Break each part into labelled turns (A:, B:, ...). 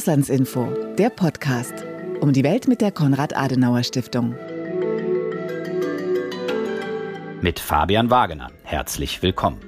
A: Auslandsinfo, der Podcast. Um die Welt mit der Konrad-Adenauer-Stiftung.
B: Mit Fabian Wagener. Herzlich willkommen.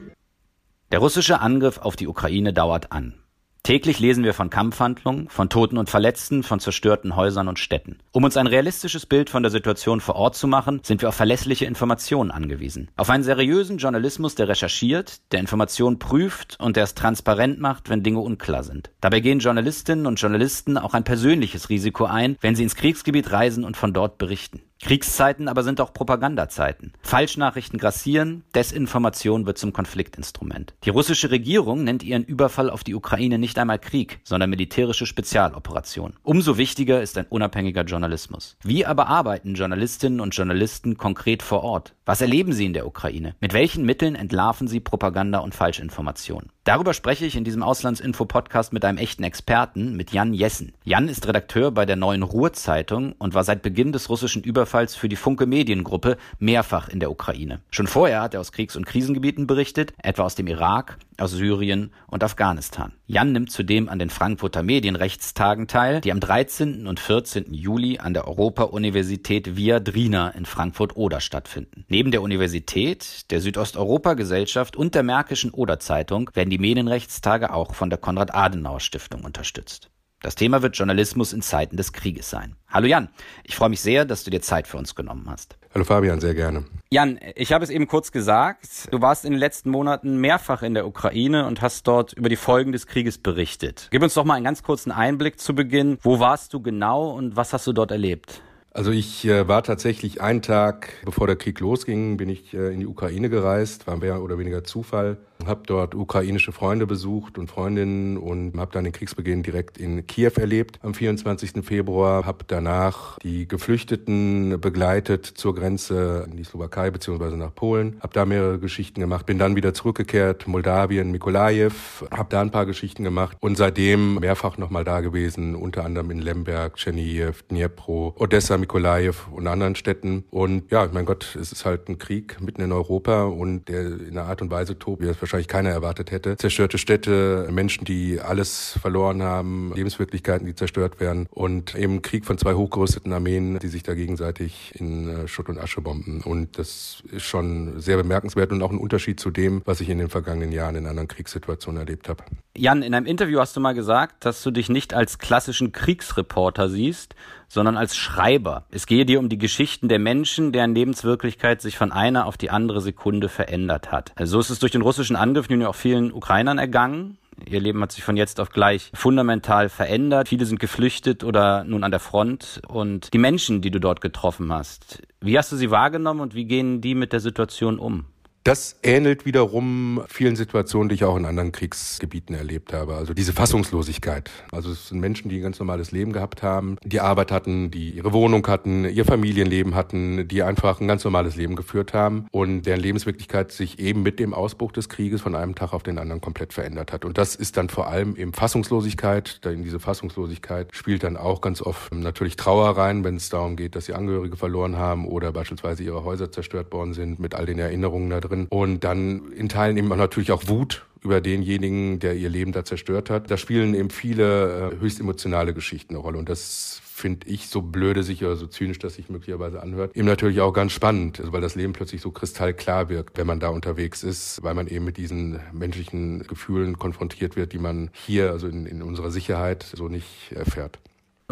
B: Der russische Angriff auf die Ukraine dauert an. Täglich lesen wir von Kampfhandlungen, von Toten und Verletzten, von zerstörten Häusern und Städten. Um uns ein realistisches Bild von der Situation vor Ort zu machen, sind wir auf verlässliche Informationen angewiesen. Auf einen seriösen Journalismus, der recherchiert, der Informationen prüft und der es transparent macht, wenn Dinge unklar sind. Dabei gehen Journalistinnen und Journalisten auch ein persönliches Risiko ein, wenn sie ins Kriegsgebiet reisen und von dort berichten. Kriegszeiten aber sind auch Propagandazeiten. Falschnachrichten grassieren, Desinformation wird zum Konfliktinstrument. Die russische Regierung nennt ihren Überfall auf die Ukraine nicht einmal Krieg, sondern militärische Spezialoperation. Umso wichtiger ist ein unabhängiger Journalismus. Wie aber arbeiten Journalistinnen und Journalisten konkret vor Ort? Was erleben sie in der Ukraine? Mit welchen Mitteln entlarven sie Propaganda und Falschinformationen? Darüber spreche ich in diesem Auslandsinfo-Podcast mit einem echten Experten, mit Jan Jessen. Jan ist Redakteur bei der Neuen Ruhr-Zeitung und war seit Beginn des russischen Überfalls für die Funke Mediengruppe mehrfach in der Ukraine. Schon vorher hat er aus Kriegs- und Krisengebieten berichtet, etwa aus dem Irak, aus Syrien und Afghanistan. Jan nimmt zudem an den Frankfurter Medienrechtstagen teil, die am 13. und 14. Juli an der Europa-Universität Viadrina in Frankfurt-Oder stattfinden. Neben der Universität, der Südosteuropa-Gesellschaft und der Märkischen Oder-Zeitung werden die Medienrechtstage auch von der Konrad-Adenauer-Stiftung unterstützt. Das Thema wird Journalismus in Zeiten des Krieges sein. Hallo Jan, ich freue mich sehr, dass du dir Zeit für uns genommen hast.
C: Hallo Fabian, sehr gerne.
B: Jan, ich habe es eben kurz gesagt, du warst in den letzten Monaten mehrfach in der Ukraine und hast dort über die Folgen des Krieges berichtet. Gib uns doch mal einen ganz kurzen Einblick zu Beginn. Wo warst du genau und was hast du dort erlebt?
C: Also ich äh, war tatsächlich einen Tag, bevor der Krieg losging, bin ich äh, in die Ukraine gereist, war mehr oder weniger Zufall habe dort ukrainische Freunde besucht und Freundinnen und habe dann den Kriegsbeginn direkt in Kiew erlebt am 24. Februar. Habe danach die Geflüchteten begleitet zur Grenze in die Slowakei beziehungsweise nach Polen. Habe da mehrere Geschichten gemacht. Bin dann wieder zurückgekehrt, Moldawien, Mikolajew. Habe da ein paar Geschichten gemacht und seitdem mehrfach nochmal da gewesen, unter anderem in Lemberg, Chernihiv, Dnipro, Odessa, Mikolajew und anderen Städten. Und ja, mein Gott, es ist halt ein Krieg mitten in Europa und der in einer Art und Weise tobt, wie das wahrscheinlich keiner erwartet hätte. Zerstörte Städte, Menschen, die alles verloren haben, Lebenswirklichkeiten, die zerstört werden und eben Krieg von zwei hochgerüsteten Armeen, die sich da gegenseitig in äh, Schutt und Asche bomben. Und das ist schon sehr bemerkenswert und auch ein Unterschied zu dem, was ich in den vergangenen Jahren in anderen Kriegssituationen erlebt habe.
B: Jan, in einem Interview hast du mal gesagt, dass du dich nicht als klassischen Kriegsreporter siehst, sondern als Schreiber. Es gehe dir um die Geschichten der Menschen, deren Lebenswirklichkeit sich von einer auf die andere Sekunde verändert hat. So ist es durch den russischen Angriff nun ja auch vielen Ukrainern ergangen. Ihr Leben hat sich von jetzt auf gleich fundamental verändert. Viele sind geflüchtet oder nun an der Front. Und die Menschen, die du dort getroffen hast, wie hast du sie wahrgenommen und wie gehen die mit der Situation um?
C: Das ähnelt wiederum vielen Situationen, die ich auch in anderen Kriegsgebieten erlebt habe. Also diese Fassungslosigkeit. Also es sind Menschen, die ein ganz normales Leben gehabt haben, die Arbeit hatten, die ihre Wohnung hatten, ihr Familienleben hatten, die einfach ein ganz normales Leben geführt haben und deren Lebenswirklichkeit sich eben mit dem Ausbruch des Krieges von einem Tag auf den anderen komplett verändert hat. Und das ist dann vor allem eben Fassungslosigkeit. In diese Fassungslosigkeit spielt dann auch ganz oft natürlich Trauer rein, wenn es darum geht, dass sie Angehörige verloren haben oder beispielsweise ihre Häuser zerstört worden sind mit all den Erinnerungen da drin drin. Und dann in Teilen eben auch natürlich auch Wut über denjenigen, der ihr Leben da zerstört hat. Da spielen eben viele äh, höchst emotionale Geschichten eine Rolle. Und das finde ich, so blöde sich oder so zynisch, dass sich möglicherweise anhört, eben natürlich auch ganz spannend, also weil das Leben plötzlich so kristallklar wirkt, wenn man da unterwegs ist, weil man eben mit diesen menschlichen Gefühlen konfrontiert wird, die man hier, also in, in unserer Sicherheit, so nicht erfährt.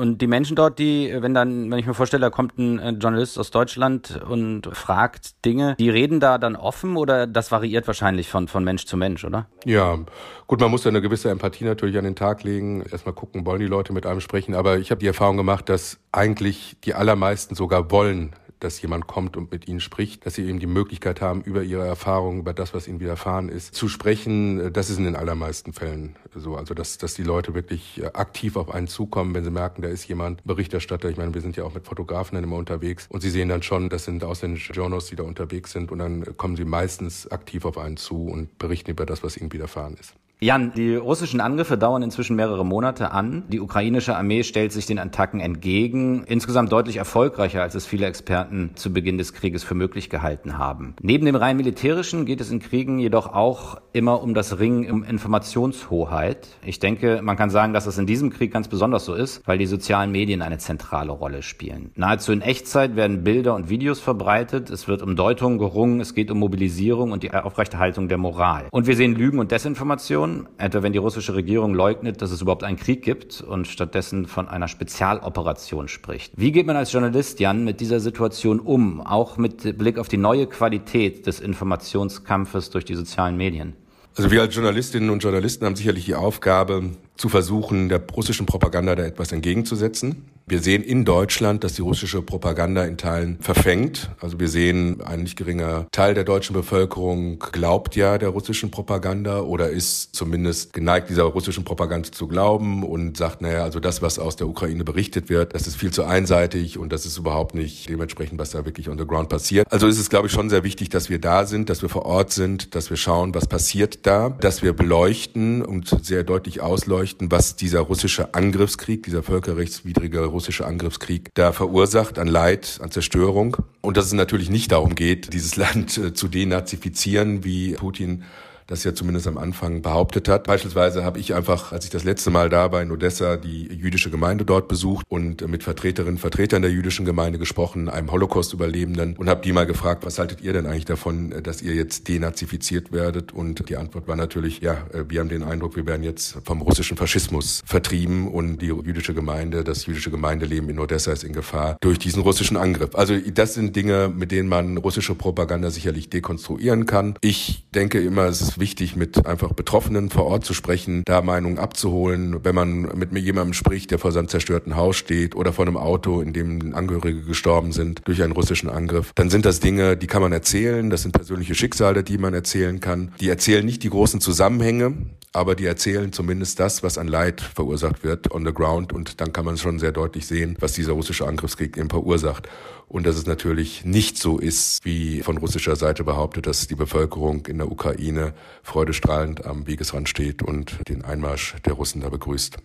B: Und die Menschen dort, die, wenn dann, wenn ich mir vorstelle, da kommt ein äh, Journalist aus Deutschland und fragt Dinge, die reden da dann offen oder das variiert wahrscheinlich von, von Mensch zu Mensch, oder?
C: Ja, gut, man muss da eine gewisse Empathie natürlich an den Tag legen. Erstmal gucken, wollen die Leute mit einem sprechen. Aber ich habe die Erfahrung gemacht, dass eigentlich die allermeisten sogar wollen, dass jemand kommt und mit ihnen spricht, dass sie eben die Möglichkeit haben, über ihre Erfahrungen, über das, was ihnen widerfahren ist, zu sprechen. Das ist in den allermeisten Fällen so. Also, dass, dass die Leute wirklich äh, aktiv auf einen zukommen, wenn sie merken, da ist jemand Berichterstatter. Ich meine, wir sind ja auch mit Fotografen dann immer unterwegs und sie sehen dann schon, das sind ausländische Journals, die da unterwegs sind und dann kommen sie meistens aktiv auf einen zu und berichten über das, was ihnen widerfahren ist.
B: Jan, die russischen Angriffe dauern inzwischen mehrere Monate an. Die ukrainische Armee stellt sich den Attacken entgegen, insgesamt deutlich erfolgreicher, als es viele Experten zu Beginn des Krieges für möglich gehalten haben. Neben dem rein militärischen geht es in Kriegen jedoch auch immer um das Ringen um Informationshoheit. Ich denke, man kann sagen, dass es in diesem Krieg ganz besonders so ist, weil die sozialen Medien eine zentrale Rolle spielen. Nahezu in Echtzeit werden Bilder und Videos verbreitet, es wird um Deutung gerungen, es geht um Mobilisierung und die Aufrechterhaltung der Moral. Und wir sehen Lügen und Desinformation etwa wenn die russische Regierung leugnet, dass es überhaupt einen Krieg gibt und stattdessen von einer Spezialoperation spricht. Wie geht man als Journalist, Jan, mit dieser Situation um, auch mit Blick auf die neue Qualität des Informationskampfes durch die sozialen Medien?
C: Also wir als Journalistinnen und Journalisten haben sicherlich die Aufgabe, zu versuchen, der russischen Propaganda da etwas entgegenzusetzen. Wir sehen in Deutschland, dass die russische Propaganda in Teilen verfängt. Also wir sehen, ein nicht geringer Teil der deutschen Bevölkerung glaubt ja der russischen Propaganda oder ist zumindest geneigt, dieser russischen Propaganda zu glauben und sagt, naja, also das, was aus der Ukraine berichtet wird, das ist viel zu einseitig und das ist überhaupt nicht dementsprechend, was da wirklich on the ground passiert. Also ist es, glaube ich, schon sehr wichtig, dass wir da sind, dass wir vor Ort sind, dass wir schauen, was passiert da, dass wir beleuchten und sehr deutlich ausleuchten, was dieser russische Angriffskrieg, dieser völkerrechtswidrige russische Angriffskrieg da verursacht an Leid, an Zerstörung. Und dass es natürlich nicht darum geht, dieses Land äh, zu denazifizieren, wie Putin das ja zumindest am Anfang behauptet hat. Beispielsweise habe ich einfach, als ich das letzte Mal da war in Odessa, die jüdische Gemeinde dort besucht und mit Vertreterinnen und Vertretern der jüdischen Gemeinde gesprochen, einem Holocaust-Überlebenden und habe die mal gefragt, was haltet ihr denn eigentlich davon, dass ihr jetzt denazifiziert werdet? Und die Antwort war natürlich, ja, wir haben den Eindruck, wir werden jetzt vom russischen Faschismus vertrieben und die jüdische Gemeinde, das jüdische Gemeindeleben in Odessa ist in Gefahr durch diesen russischen Angriff. Also das sind Dinge, mit denen man russische Propaganda sicherlich dekonstruieren kann. Ich denke immer, es ist wichtig, mit einfach Betroffenen vor Ort zu sprechen, da Meinungen abzuholen. Wenn man mit mir jemandem spricht, der vor seinem zerstörten Haus steht oder vor einem Auto, in dem Angehörige gestorben sind durch einen russischen Angriff, dann sind das Dinge, die kann man erzählen. Das sind persönliche Schicksale, die man erzählen kann. Die erzählen nicht die großen Zusammenhänge, aber die erzählen zumindest das, was an Leid verursacht wird on the ground. Und dann kann man schon sehr deutlich sehen, was dieser russische Angriffskrieg eben verursacht und dass es natürlich nicht so ist, wie von russischer Seite behauptet, dass die Bevölkerung in der Ukraine freudestrahlend am Wegesrand steht und den Einmarsch der Russen da begrüßt.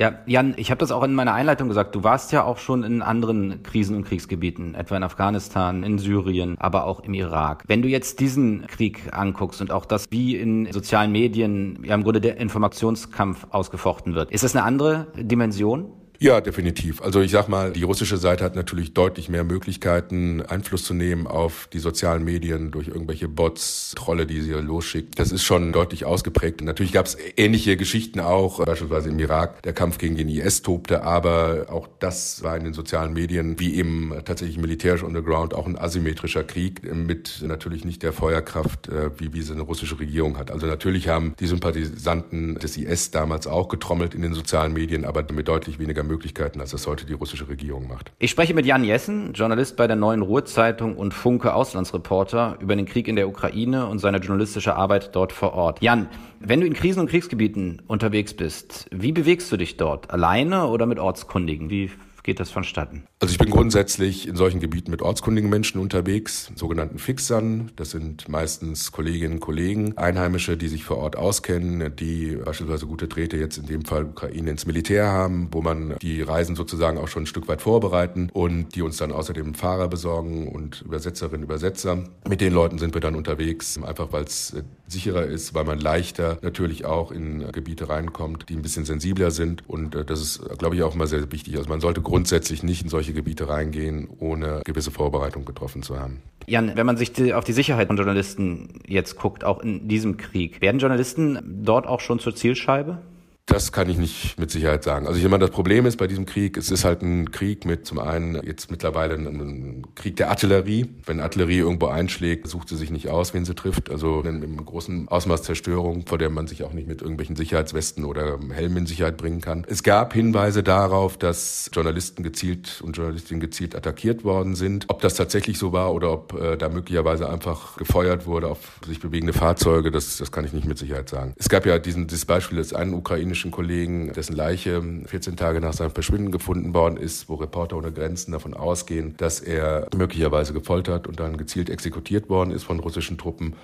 B: Ja, Jan, ich habe das auch in meiner Einleitung gesagt. Du warst ja auch schon in anderen Krisen- und Kriegsgebieten, etwa in Afghanistan, in Syrien, aber auch im Irak. Wenn du jetzt diesen Krieg anguckst und auch das, wie in sozialen Medien ja im Grunde der Informationskampf ausgefochten wird, ist das eine andere Dimension?
C: Ja, definitiv. Also ich sag mal, die russische Seite hat natürlich deutlich mehr Möglichkeiten, Einfluss zu nehmen auf die sozialen Medien durch irgendwelche Bots, Trolle, die sie losschickt. Das ist schon deutlich ausgeprägt. Natürlich gab es ähnliche Geschichten auch, beispielsweise im Irak, der Kampf gegen den IS tobte, aber auch das war in den sozialen Medien, wie eben tatsächlich militärisch underground, auch ein asymmetrischer Krieg mit natürlich nicht der Feuerkraft, äh, wie, wie sie eine russische Regierung hat. Also natürlich haben die Sympathisanten des IS damals auch getrommelt in den sozialen Medien, aber mit deutlich weniger Möglichkeiten, als das heute die russische Regierung macht.
B: Ich spreche mit Jan Jessen, Journalist bei der Neuen Ruhrzeitung und Funke Auslandsreporter über den Krieg in der Ukraine und seine journalistische Arbeit dort vor Ort. Jan, wenn du in Krisen- und Kriegsgebieten unterwegs bist, wie bewegst du dich dort? Alleine oder mit Ortskundigen? Wie geht das vonstatten?
C: Also ich bin grundsätzlich in solchen Gebieten mit ortskundigen Menschen unterwegs, sogenannten Fixern. Das sind meistens Kolleginnen und Kollegen, Einheimische, die sich vor Ort auskennen, die beispielsweise gute Drähte jetzt in dem Fall Ukraine ins Militär haben, wo man die Reisen sozusagen auch schon ein Stück weit vorbereiten und die uns dann außerdem Fahrer besorgen und Übersetzerinnen, Übersetzer. Mit den Leuten sind wir dann unterwegs, einfach weil es äh, sicherer ist, weil man leichter natürlich auch in Gebiete reinkommt, die ein bisschen sensibler sind. Und äh, das ist, glaube ich, auch immer sehr wichtig. Also man sollte grundsätzlich nicht in solche Gebiete reingehen, ohne gewisse Vorbereitung getroffen zu haben.
B: Jan, wenn man sich auf die Sicherheit von Journalisten jetzt guckt, auch in diesem Krieg, werden Journalisten dort auch schon zur Zielscheibe?
C: Das kann ich nicht mit Sicherheit sagen. Also ich meine, das Problem ist bei diesem Krieg, es ist halt ein Krieg mit zum einen jetzt mittlerweile ein Krieg der Artillerie. Wenn Artillerie irgendwo einschlägt, sucht sie sich nicht aus, wen sie trifft. Also im großen Ausmaß Zerstörung, vor der man sich auch nicht mit irgendwelchen Sicherheitswesten oder Helmen in Sicherheit bringen kann. Es gab Hinweise darauf, dass Journalisten gezielt und Journalistinnen gezielt attackiert worden sind. Ob das tatsächlich so war oder ob äh, da möglicherweise einfach gefeuert wurde auf sich bewegende Fahrzeuge, das, das kann ich nicht mit Sicherheit sagen. Es gab ja diesen, dieses Beispiel des einen ukrainischen polnischen Kollegen, dessen Leiche 14 Tage nach seinem Verschwinden gefunden worden ist, wo Reporter ohne Grenzen davon ausgehen, dass er möglicherweise gefoltert und dann gezielt exekutiert worden ist von russischen Truppen.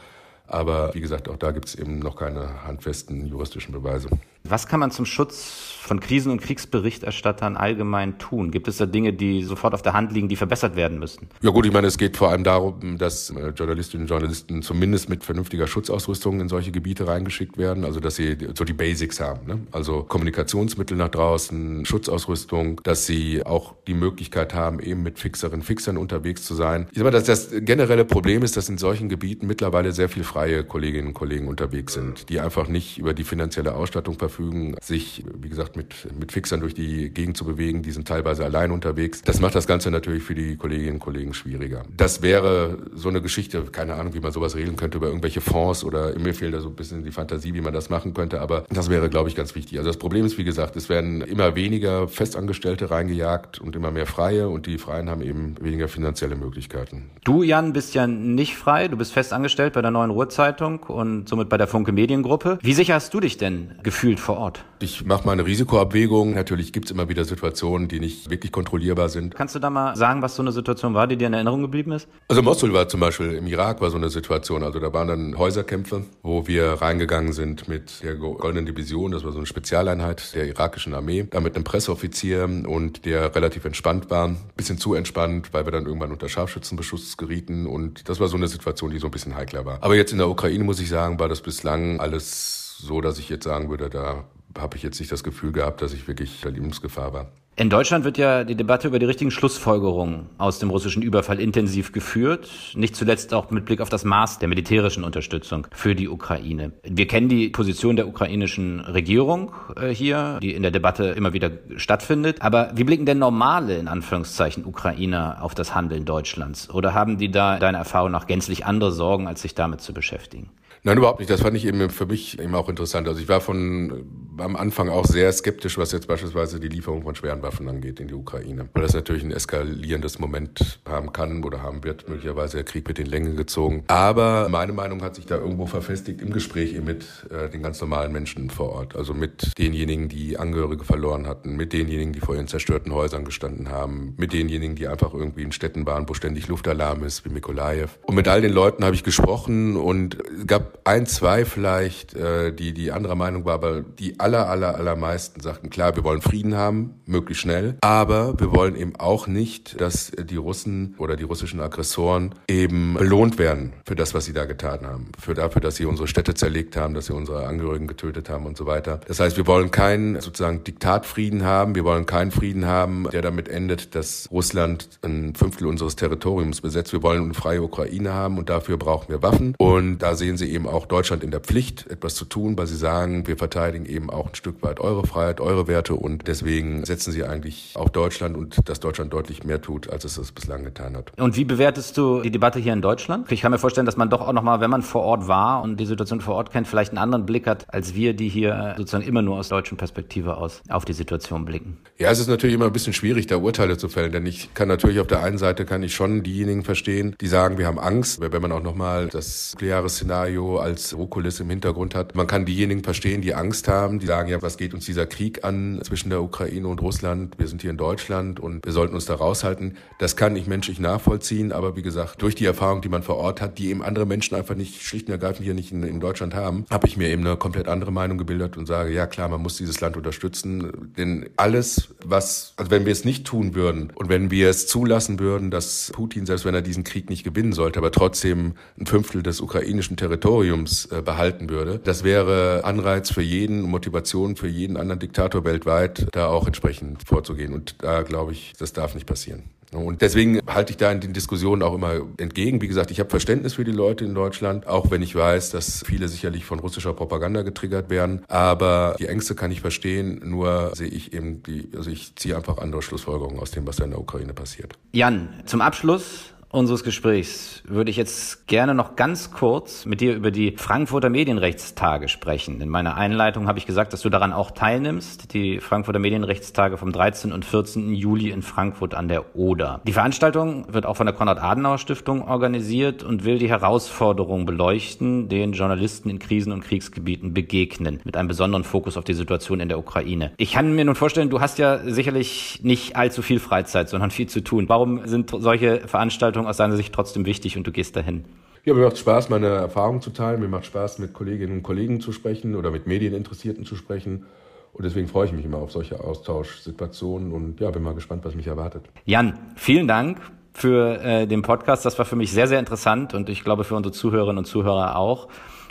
C: Aber wie gesagt, auch da gibt es eben noch keine handfesten juristischen Beweise.
B: Was kann man zum Schutz von Krisen- und Kriegsberichterstattern allgemein tun? Gibt es da Dinge, die sofort auf der Hand liegen, die verbessert werden müssten?
C: Ja gut, ich meine, es geht vor allem darum, dass äh, Journalistinnen und Journalisten zumindest mit vernünftiger Schutzausrüstung in solche Gebiete reingeschickt werden, also dass sie so die Basics haben, ne? also Kommunikationsmittel nach draußen, Schutzausrüstung, dass sie auch die Möglichkeit haben, eben mit Fixerinnen, Fixern unterwegs zu sein. Ich sage mal, dass das generelle Problem ist, dass in solchen Gebieten mittlerweile sehr viel freie Kolleginnen und Kollegen unterwegs sind, die einfach nicht über die finanzielle Ausstattung verfügen, sich, wie gesagt, mit, mit Fixern durch die Gegend zu bewegen. Die sind teilweise allein unterwegs. Das macht das Ganze natürlich für die Kolleginnen und Kollegen schwieriger. Das wäre so eine Geschichte, keine Ahnung, wie man sowas regeln könnte über irgendwelche Fonds oder mir fehlt da so ein bisschen die Fantasie, wie man das machen könnte, aber das wäre, glaube ich, ganz wichtig. Also das Problem ist, wie gesagt, es werden immer weniger Festangestellte reingejagt und immer mehr Freie und die Freien haben eben weniger finanzielle Möglichkeiten.
B: Du, Jan, bist ja nicht frei. Du bist festangestellt bei der Neuen Ruhrzeitung und somit bei der Funke Mediengruppe. Wie sicher hast du dich denn gefühlt vor Ort?
C: Ich mache meine Risikoabwägung. Natürlich gibt es immer wieder Situationen, die nicht wirklich kontrollierbar sind.
B: Kannst du da mal sagen, was so eine Situation war, die dir in Erinnerung geblieben ist?
C: Also Mosul war zum Beispiel im Irak war so eine Situation. Also da waren dann Häuserkämpfe, wo wir reingegangen sind mit der Goldenen Division. Das war so eine Spezialeinheit der irakischen Armee. Da mit einem Presseoffizier und der relativ entspannt war. Bisschen zu entspannt, weil wir dann irgendwann unter Scharfschützenbeschuss gerieten. Und das war so eine Situation, die so ein bisschen heikler war. Aber jetzt in der Ukraine, muss ich sagen, war das bislang alles so, dass ich jetzt sagen würde, da habe ich jetzt nicht das Gefühl gehabt, dass ich wirklich der Lebensgefahr war.
B: In Deutschland wird ja die Debatte über die richtigen Schlussfolgerungen aus dem russischen Überfall intensiv geführt, nicht zuletzt auch mit Blick auf das Maß der militärischen Unterstützung für die Ukraine. Wir kennen die Position der ukrainischen Regierung äh, hier, die in der Debatte immer wieder stattfindet. Aber wie blicken denn normale, in Anführungszeichen, Ukrainer auf das Handeln Deutschlands? Oder haben die da deiner Erfahrung nach gänzlich andere Sorgen, als sich damit zu beschäftigen?
C: Nein, überhaupt nicht. Das fand ich eben für mich eben auch interessant. Also ich war von am Anfang auch sehr skeptisch, was jetzt beispielsweise die Lieferung von schweren Waffen angeht in die Ukraine. Weil das natürlich ein eskalierendes Moment haben kann oder haben wird, möglicherweise der Krieg mit den Längen gezogen. Aber meine Meinung hat sich da irgendwo verfestigt im Gespräch mit äh, den ganz normalen Menschen vor Ort. Also mit denjenigen, die Angehörige verloren hatten, mit denjenigen, die vor ihren zerstörten Häusern gestanden haben, mit denjenigen, die einfach irgendwie in Städten waren, wo ständig Luftalarm ist, wie Mikolajew. Und mit all den Leuten habe ich gesprochen und es gab ein, zwei vielleicht, äh, die die anderer Meinung war, aber die aller, aller, allermeisten sagten, klar, wir wollen Frieden haben, möglichst schnell, aber wir wollen eben auch nicht, dass die Russen oder die russischen Aggressoren eben belohnt werden für das, was sie da getan haben, für dafür, dass sie unsere Städte zerlegt haben, dass sie unsere Angehörigen getötet haben und so weiter. Das heißt, wir wollen keinen sozusagen Diktatfrieden haben, wir wollen keinen Frieden haben, der damit endet, dass Russland ein Fünftel unseres Territoriums besetzt. Wir wollen eine freie Ukraine haben und dafür brauchen wir Waffen. Und da sehen Sie eben auch Deutschland in der Pflicht, etwas zu tun, weil sie sagen, wir verteidigen eben auch ein Stück weit eure Freiheit, eure Werte und deswegen setzen sie eigentlich auf Deutschland und dass Deutschland deutlich mehr tut, als es das bislang getan hat.
B: Und wie bewertest du die Debatte hier in Deutschland? Ich kann mir vorstellen, dass man doch auch nochmal, wenn man vor Ort war und die Situation vor Ort kennt, vielleicht einen anderen Blick hat, als wir, die hier sozusagen immer nur aus deutschen Perspektive aus auf die Situation blicken.
C: Ja, es ist natürlich immer ein bisschen schwierig, da Urteile zu fällen, denn ich kann natürlich auf der einen Seite kann ich schon diejenigen verstehen, die sagen, wir haben Angst, wenn man auch nochmal das nukleare Szenario als Rohkulisse im Hintergrund hat. Man kann diejenigen verstehen, die Angst haben, die sagen, ja, was geht uns dieser Krieg an zwischen der Ukraine und Russland? Wir sind hier in Deutschland und wir sollten uns da raushalten. Das kann ich menschlich nachvollziehen, aber wie gesagt, durch die Erfahrung, die man vor Ort hat, die eben andere Menschen einfach nicht schlicht und ergreifend hier nicht in, in Deutschland haben, habe ich mir eben eine komplett andere Meinung gebildet und sage, ja klar, man muss dieses Land unterstützen, denn alles, was, also wenn wir es nicht tun würden und wenn wir es zulassen würden, dass Putin, selbst wenn er diesen Krieg nicht gewinnen sollte, aber trotzdem ein Fünftel des ukrainischen Territoriums äh, behalten würde. Das wäre Anreiz für jeden, Motivation für jeden anderen Diktator weltweit, da auch entsprechend vorzugehen. Und da glaube ich, das darf nicht passieren. Und deswegen halte ich da in den Diskussionen auch immer entgegen. Wie gesagt, ich habe Verständnis für die Leute in Deutschland, auch wenn ich weiß, dass viele sicherlich von russischer Propaganda getriggert werden. Aber die Ängste kann ich verstehen, nur sehe ich eben die, also ich ziehe einfach andere Schlussfolgerungen aus dem, was da in der Ukraine passiert.
B: Jan, zum Abschluss unseres Gesprächs würde ich jetzt gerne noch ganz kurz mit dir über die Frankfurter Medienrechtstage sprechen. In meiner Einleitung habe ich gesagt, dass du daran auch teilnimmst. Die Frankfurter Medienrechtstage vom 13. und 14. Juli in Frankfurt an der Oder. Die Veranstaltung wird auch von der Konrad-Adenauer-Stiftung organisiert und will die Herausforderungen beleuchten, denen Journalisten in Krisen- und Kriegsgebieten begegnen, mit einem besonderen Fokus auf die Situation in der Ukraine. Ich kann mir nun vorstellen, du hast ja sicherlich nicht allzu viel Freizeit, sondern viel zu tun. Warum sind solche Veranstaltungen aus deiner Sicht trotzdem wichtig und du gehst dahin?
C: Ja, mir macht Spaß, meine Erfahrungen zu teilen. Mir macht Spaß, mit Kolleginnen und Kollegen zu sprechen oder mit Medieninteressierten zu sprechen. Und deswegen freue ich mich immer auf solche Austauschsituationen und ja, bin mal gespannt, was mich erwartet.
B: Jan, vielen Dank für äh, den Podcast. Das war für mich sehr, sehr interessant und ich glaube für unsere Zuhörerinnen und Zuhörer auch.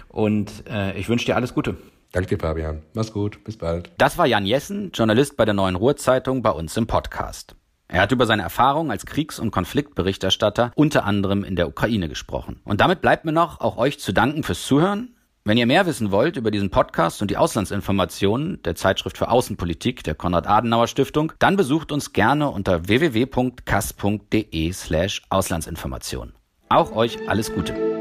B: Und äh, ich wünsche dir alles Gute.
C: Danke dir, Fabian. Mach's gut. Bis bald.
B: Das war Jan Jessen, Journalist bei der Neuen Ruhrzeitung bei uns im Podcast. Er hat über seine Erfahrungen als Kriegs- und Konfliktberichterstatter unter anderem in der Ukraine gesprochen. Und damit bleibt mir noch, auch euch zu danken fürs Zuhören. Wenn ihr mehr wissen wollt über diesen Podcast und die Auslandsinformationen der Zeitschrift für Außenpolitik der Konrad-Adenauer-Stiftung, dann besucht uns gerne unter www.kass.de slash Auslandsinformation. Auch euch alles Gute.